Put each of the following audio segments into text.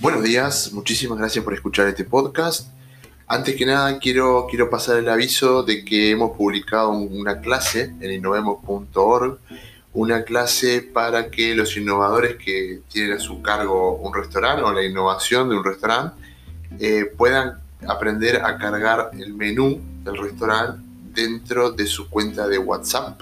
Buenos días, muchísimas gracias por escuchar este podcast. Antes que nada quiero, quiero pasar el aviso de que hemos publicado una clase en innovemos.org, una clase para que los innovadores que tienen a su cargo un restaurante o la innovación de un restaurante eh, puedan aprender a cargar el menú del restaurante dentro de su cuenta de WhatsApp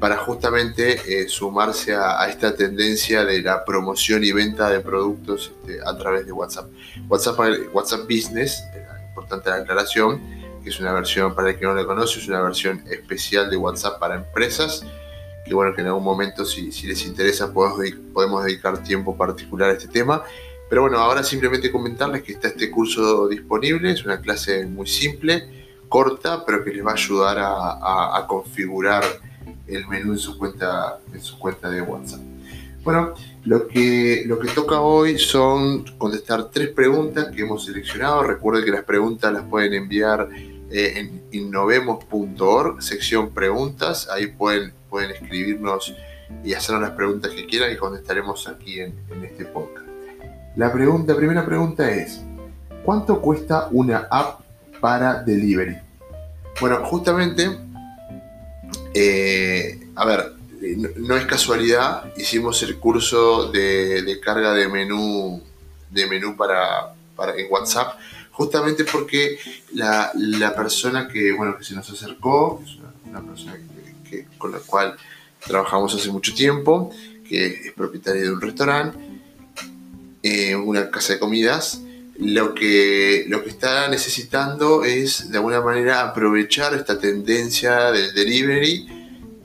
para justamente eh, sumarse a, esta tendencia de la promoción y venta de productos este, a través de WhatsApp. WhatsApp, WhatsApp Business, importante la aclaración, que es una versión, para el que no la conoce, es una versión especial de WhatsApp para empresas, que bueno, que en algún momento si, les interesa podemos, dedicar tiempo particular a este tema. Pero bueno, ahora simplemente comentarles que está este curso disponible, es una clase muy simple, corta, pero que les va a ayudar a, a configurar el menú en su cuenta, en su cuenta de WhatsApp. Bueno, lo que, lo que toca hoy son contestar tres preguntas que hemos seleccionado. Recuerden que las preguntas las pueden enviar eh, en innovemos.org, sección preguntas. Ahí pueden, pueden escribirnos y hacernos las preguntas que quieran y contestaremos aquí en, en este podcast. La pregunta, primera pregunta es, ¿cuánto cuesta una app para delivery? Bueno, justamente eh, a ver, no, es casualidad, hicimos el curso de, carga de menú, de menú para, en WhatsApp, justamente porque la, persona que, bueno, que se nos acercó, es una, persona con la cual trabajamos hace mucho tiempo, que es propietaria de un restaurante, eh, una casa de comidas, lo que, lo que está necesitando es de alguna manera aprovechar esta tendencia del delivery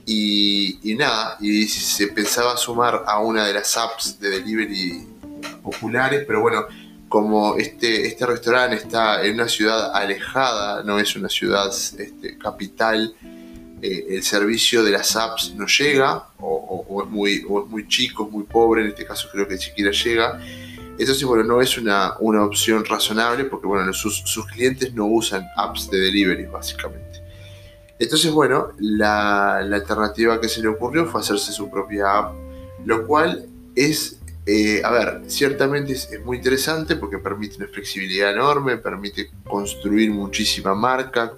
y, nada, y se pensaba sumar a una de las apps de delivery populares, pero bueno, como este, este restaurante está en una ciudad alejada, no es una ciudad este, capital, eh, el servicio de las apps no llega, o, es muy, o es muy chico, es muy pobre, en este caso creo que ni siquiera llega entonces, bueno, no es una, una opción razonable porque, bueno, sus, clientes no usan apps de delivery, básicamente. Entonces, bueno, la, alternativa que se le ocurrió fue hacerse su propia app, lo cual es, eh, a ver, ciertamente es, muy interesante porque permite una flexibilidad enorme, permite construir muchísima marca,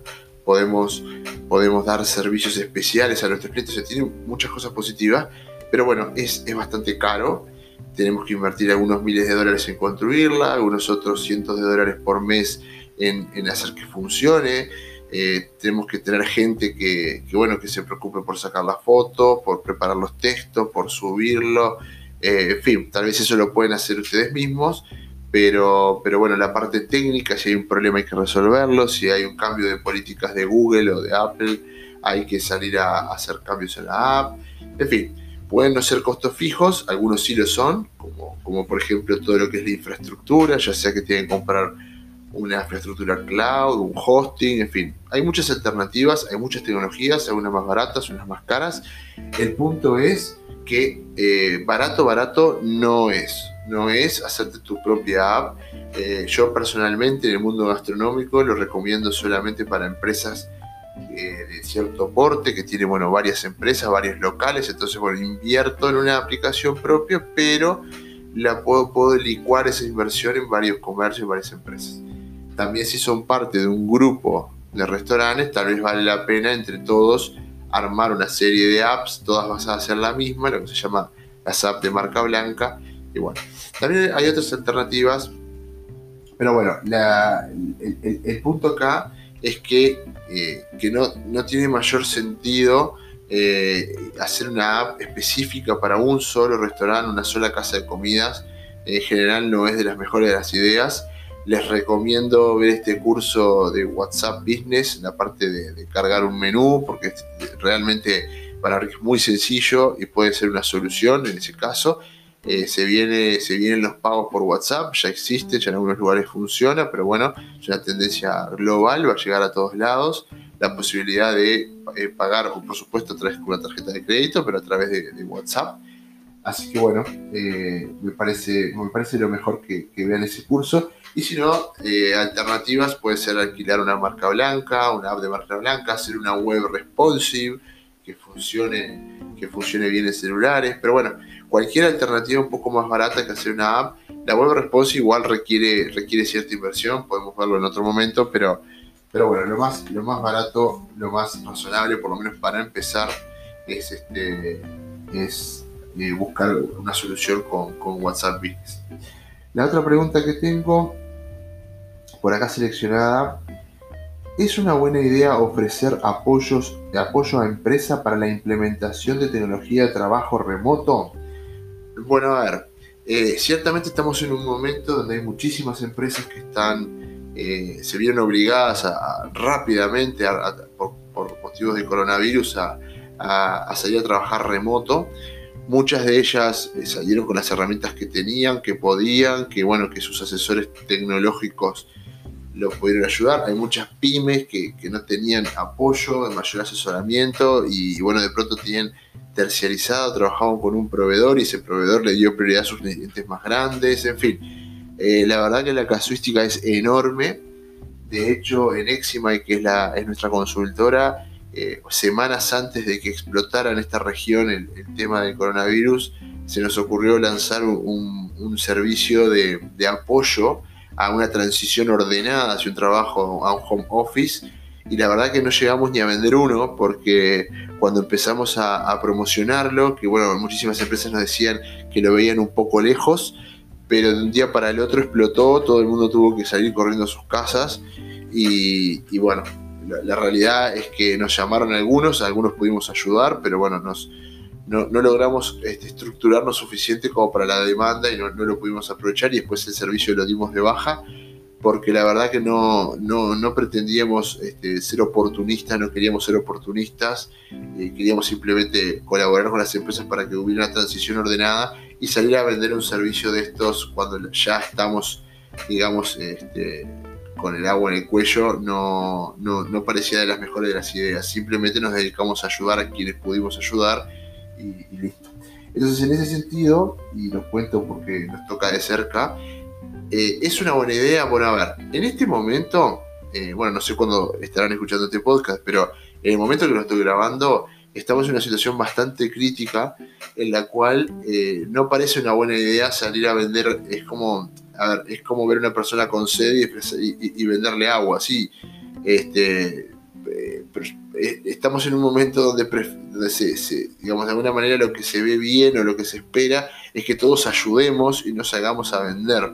podemos, podemos dar servicios especiales a nuestros clientes, o sea, tiene muchas cosas positivas, pero bueno, es, es bastante caro tenemos que invertir algunos miles de dólares en construirla, algunos otros cientos de dólares por mes en, hacer que funcione. Eh, tenemos que tener gente que, bueno, que se preocupe por sacar la foto, por preparar los textos, por subirlo. Eh, en fin, tal vez eso lo pueden hacer ustedes mismos, pero, pero bueno, la parte técnica, si hay un problema hay que resolverlo, si hay un cambio de políticas de Google o de Apple, hay que salir a hacer cambios en la app. En fin, Pueden no ser costos fijos, algunos sí lo son, como, como por ejemplo todo lo que es la infraestructura, ya sea que tienen que comprar una infraestructura cloud, un hosting, en fin. Hay muchas alternativas, hay muchas tecnologías, algunas más baratas, unas más caras. El punto es que eh, barato, barato no es. No es hacerte tu propia app. Eh, yo personalmente en el mundo gastronómico lo recomiendo solamente para empresas eh, de cierto porte, que tiene bueno, varias empresas, varios locales, entonces bueno, invierto en una aplicación propia, pero la puedo, puedo licuar esa inversión en varios comercios, en varias empresas. También si son parte de un grupo de restaurantes, tal vez vale la pena entre todos armar una serie de apps, todas basadas en la misma, lo que se llama las apps de marca blanca. Y bueno, también hay otras alternativas, pero bueno, el punto acá es que, eh, que no, no, tiene mayor sentido eh, hacer una app específica para un solo restaurante, una sola casa de comidas. En general no es de las mejores de las ideas. Les recomiendo ver este curso de WhatsApp Business, la parte de, cargar un menú, porque realmente para es muy sencillo y puede ser una solución en ese caso. Eh, se, viene, se vienen los pagos por WhatsApp, ya existe, ya en algunos lugares funciona, pero bueno, es una tendencia global, va a llegar a todos lados. La posibilidad de eh, pagar, por supuesto, a través de una tarjeta de crédito, pero a través de, WhatsApp. Así que bueno, eh, me, parece, me parece lo mejor que, vean ese curso. Y si no, alternativas puede ser alquilar una marca blanca, una app de marca blanca, hacer una web responsive que funcione, que funcione bien en celulares. Pero bueno, cualquier alternativa un poco más barata que hacer una app La web response igual requiere, requiere cierta inversión, podemos verlo en otro momento, pero, pero bueno, lo más, lo más barato, lo más razonable, por lo menos para empezar, es, este, es eh, buscar una solución con, con WhatsApp Business. La otra pregunta que tengo por acá seleccionada ¿Es una buena idea ofrecer apoyos, apoyo a empresa para la implementación de tecnología de trabajo remoto? Bueno, a ver, eh, ciertamente estamos en un momento donde hay muchísimas empresas que están, eh, se vieron obligadas a, rápidamente, por, motivos de coronavirus, a, salir a trabajar remoto. Muchas de ellas eh, salieron con las herramientas que tenían, que podían, que bueno, que sus asesores tecnológicos los pudieron ayudar. Hay muchas pymes que, no tenían apoyo, mayor asesoramiento y, bueno, de pronto tenían terciarizado, trabajaban con un proveedor y ese proveedor le dio prioridad a sus clientes más grandes, en fin. Eh, la verdad que la casuística es enorme. De hecho, en Exima, que es, la, es nuestra consultora, eh, semanas antes de que explotara en esta región el, tema del coronavirus, se nos ocurrió lanzar un, servicio de apoyo a una transición ordenada hacia un trabajo, a un home office. Y la verdad que no llegamos ni a vender uno porque cuando empezamos a, promocionarlo, que bueno, muchísimas empresas nos decían que lo veían un poco lejos, pero de un día para el otro explotó, todo el mundo tuvo que salir corriendo a sus casas y, bueno, la, realidad es que nos llamaron algunos, algunos pudimos ayudar, pero bueno, nos, no, logramos este, estructurarnos suficiente como para la demanda y no, lo pudimos aprovechar y después el servicio lo dimos de baja porque la verdad que no, no, pretendíamos este, ser oportunistas, no queríamos ser oportunistas, eh, queríamos simplemente colaborar con las empresas para que hubiera una transición ordenada y salir a vender un servicio de estos cuando ya estamos, digamos, este, con el agua en el cuello, no, no parecía de las mejores de las ideas. Simplemente nos dedicamos a ayudar a quienes pudimos ayudar y, listo. Entonces, en ese sentido, y lo cuento porque nos toca de cerca, eh, es una buena idea. A ver, en este momento, eh, bueno, no sé cuándo estarán escuchando este podcast, pero en el momento que lo estoy grabando, estamos en una situación bastante crítica en la cual eh, no parece una buena idea salir a vender, es como, a ver, es como ver a una persona con sed y, y venderle agua, sí. Este, eh, estamos en un momento donde, digamos, de alguna manera lo que se ve bien o lo que se espera es que todos ayudemos y nos hagamos a vender.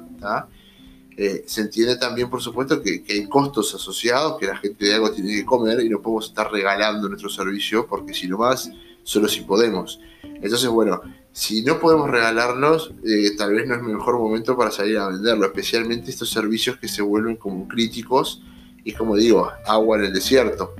Eh, se entiende también, por supuesto, que, hay costos asociados, que la gente de algo tiene que comer y no podemos estar regalando nuestro servicio porque si no más, solo si podemos. Entonces, bueno, si no podemos regalarnos, eh, tal vez no es el mejor momento para salir a venderlo, especialmente estos servicios que se vuelven como críticos y como digo, agua en el desierto.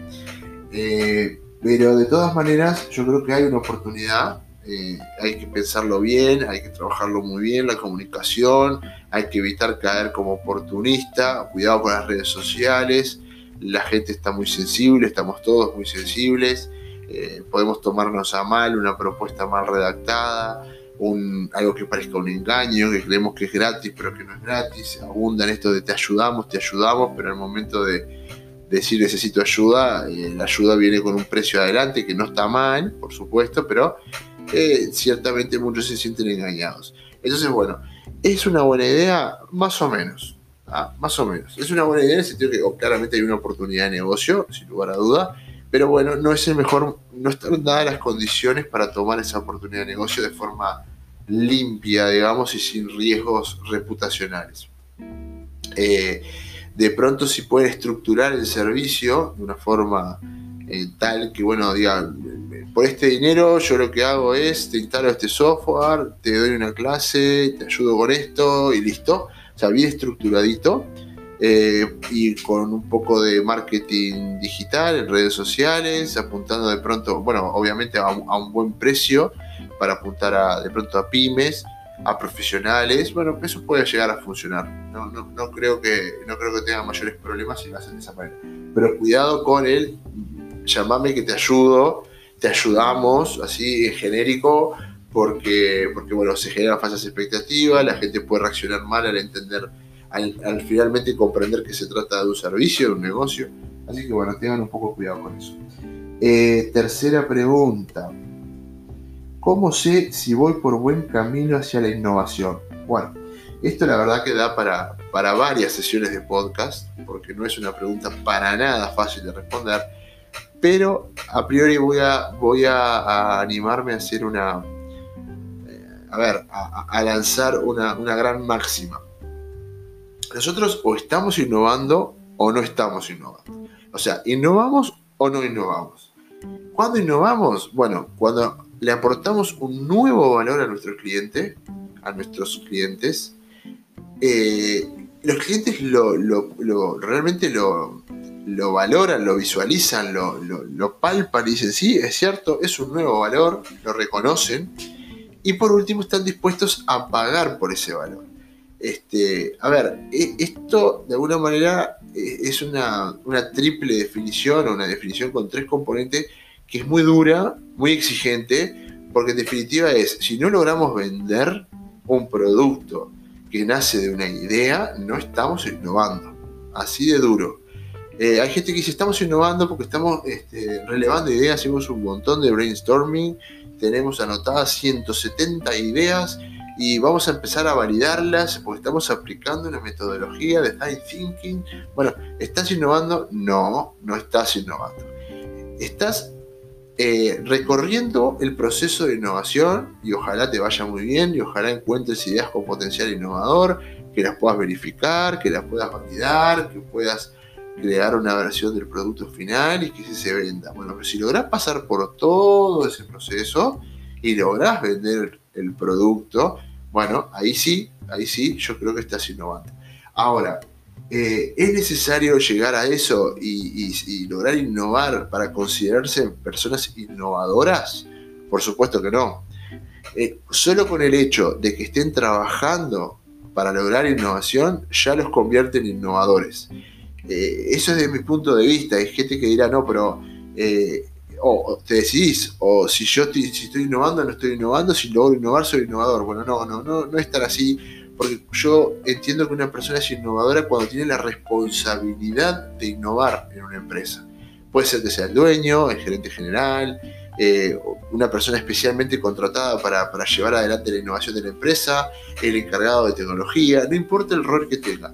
Eh, pero de todas maneras, yo creo que hay una oportunidad. Eh, hay que pensarlo bien, hay que trabajarlo muy bien, la comunicación, hay que evitar caer como oportunista, cuidado con las redes sociales, la gente está muy sensible, estamos todos muy sensibles, eh, podemos tomarnos a mal una propuesta mal redactada, un, algo que parezca un engaño, que creemos que es gratis pero que no es gratis, abundan esto de te ayudamos, te ayudamos, pero al momento de decir necesito ayuda, la ayuda viene con un precio adelante que no está mal, por supuesto, pero eh, ciertamente muchos se sienten engañados. Entonces, bueno, ¿es una buena idea? Más o menos. ¿ah? Más o menos. Es una buena idea en el sentido que oh, claramente hay una oportunidad de negocio, sin lugar a duda, pero bueno, no es el mejor, no están dadas las condiciones para tomar esa oportunidad de negocio de forma limpia, digamos, y sin riesgos reputacionales. Eh, de pronto si pueden estructurar el servicio de una forma eh, tal que, bueno, digan, por este dinero yo lo que hago es, te instalo este software, te doy una clase, te ayudo con esto y listo. O sea, bien estructuradito. Eh, y con un poco de marketing digital en redes sociales, apuntando de pronto, bueno, obviamente a un, a un buen precio para apuntar a, de pronto a pymes a profesionales, bueno, eso puede llegar a funcionar. No, no, no, creo, que, no creo que tengan mayores problemas si lo hacen de esa manera. Pero cuidado con el llamame que te ayudo, te ayudamos, así en genérico, porque, porque bueno, se generan falsas expectativas, la gente puede reaccionar mal al entender, al, finalmente comprender que se trata de un servicio, de un negocio. Así que bueno, tengan un poco cuidado con eso. Eh, tercera pregunta. ¿Cómo sé si voy por buen camino hacia la innovación? Bueno, Esto la verdad que da para, para varias sesiones de podcast, porque no es una pregunta para nada fácil de responder, pero a priori voy a, voy a, animarme a hacer una, eh, a ver, a, lanzar una, una gran máxima. Nosotros o estamos innovando o no estamos innovando. O sea, innovamos o no innovamos. ¿Cuándo innovamos? Bueno, cuando le aportamos un nuevo valor a nuestro cliente, a nuestros clientes, eh, los clientes lo, realmente lo, valoran, lo visualizan, lo, palpan y dicen, sí, es cierto, es un nuevo valor, lo reconocen y por último están dispuestos a pagar por ese valor. Este, a ver, e, esto de alguna manera e, es una, una triple definición o una definición con tres componentes que es muy dura, muy exigente, porque en definitiva es, si no logramos vender un producto que nace de una idea, no estamos innovando. Así de duro. Eh, hay gente que dice, estamos innovando porque estamos este, relevando ideas, hicimos un montón de brainstorming, tenemos anotadas 170 ideas y vamos a empezar a validarlas porque estamos aplicando una metodología de design thinking. Bueno, ¿estás innovando? No, no estás innovando. Estás eh, recorriendo el proceso de innovación y ojalá te vaya muy bien y ojalá encuentres ideas con potencial innovador, que las puedas verificar, que las puedas validar, que puedas crear una versión del producto final y que se venda. Bueno, pero si logras pasar por todo ese proceso y logras vender el producto, bueno, ahí sí, ahí sí, yo creo que estás innovando. Ahora, eh, ¿Es necesario llegar a eso y, lograr innovar para considerarse personas innovadoras? Por supuesto que no. Eh, solo con el hecho de que estén trabajando para lograr innovación ya los convierte en innovadores. Eh, eso es de mi punto de vista. Hay gente que dirá, no, pero o te decidís, o si yo estoy, si estoy innovando, no estoy innovando, si logro innovar, soy innovador. Bueno, no, no, no, no es tan así porque yo entiendo que una persona es innovadora cuando tiene la responsabilidad de innovar en una empresa. Puede ser que sea el dueño, el gerente general, eh, una persona especialmente contratada para, llevar adelante la innovación de la empresa, el encargado de tecnología, no importa el rol que tenga.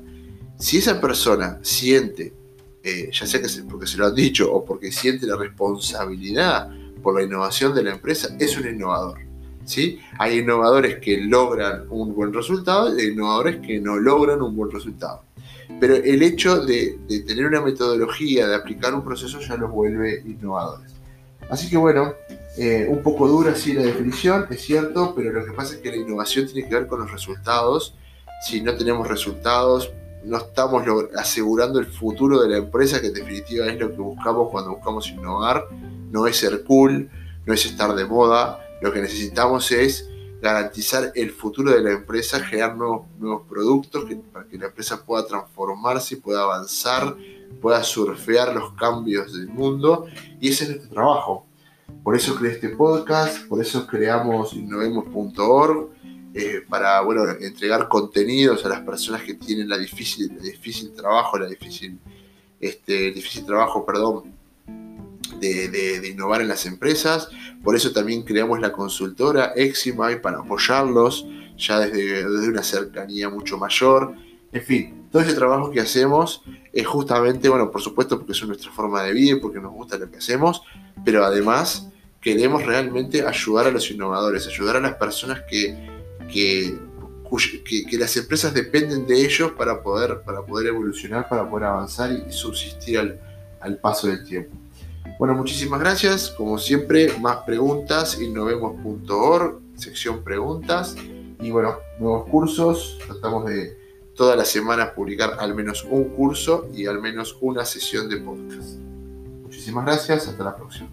Si esa persona siente, eh, ya sea que porque se lo han dicho o porque siente la responsabilidad por la innovación de la empresa, es un innovador. Hay innovadores que logran un buen resultado y hay innovadores que no logran un buen resultado. Pero el hecho de, tener una metodología, de aplicar un proceso, ya los vuelve innovadores. Así que bueno, eh, un poco dura sí la definición, es cierto, pero lo que pasa es que la innovación tiene que ver con los resultados. Si no tenemos resultados, no estamos asegurando el futuro de la empresa, que en definitiva es lo que buscamos cuando buscamos innovar. No es ser cool, no es estar de moda, lo que necesitamos es garantizar el futuro de la empresa, generar nuevos, nuevos productos para que la empresa pueda transformarse, pueda avanzar, pueda surfear los cambios del mundo. Y ese es nuestro trabajo. Por eso creé este podcast, por eso creamos innovemos.org, eh, para bueno, entregar contenidos a las personas que tienen la difícil, difícil trabajo, la difícil, este, difícil trabajo, perdón, de, innovar en las empresas. Por eso también creamos la consultora Eximai para apoyarlos ya desde, desde una cercanía mucho mayor. En fin, todo ese trabajo que hacemos es justamente, bueno, por supuesto porque es nuestra forma de vida, porque nos gusta lo que hacemos, pero además queremos realmente ayudar a los innovadores, ayudar a las personas que, que, que, las empresas dependen de ellos para poder, para poder evolucionar, para poder avanzar y subsistir al paso del tiempo. Bueno, muchísimas gracias. Como siempre, más preguntas, innovemos.org, sección preguntas. Y bueno, nuevos cursos. Tratamos de todas las semanas publicar al menos un curso y al menos una sesión de podcast. Muchísimas gracias. Hasta la próxima.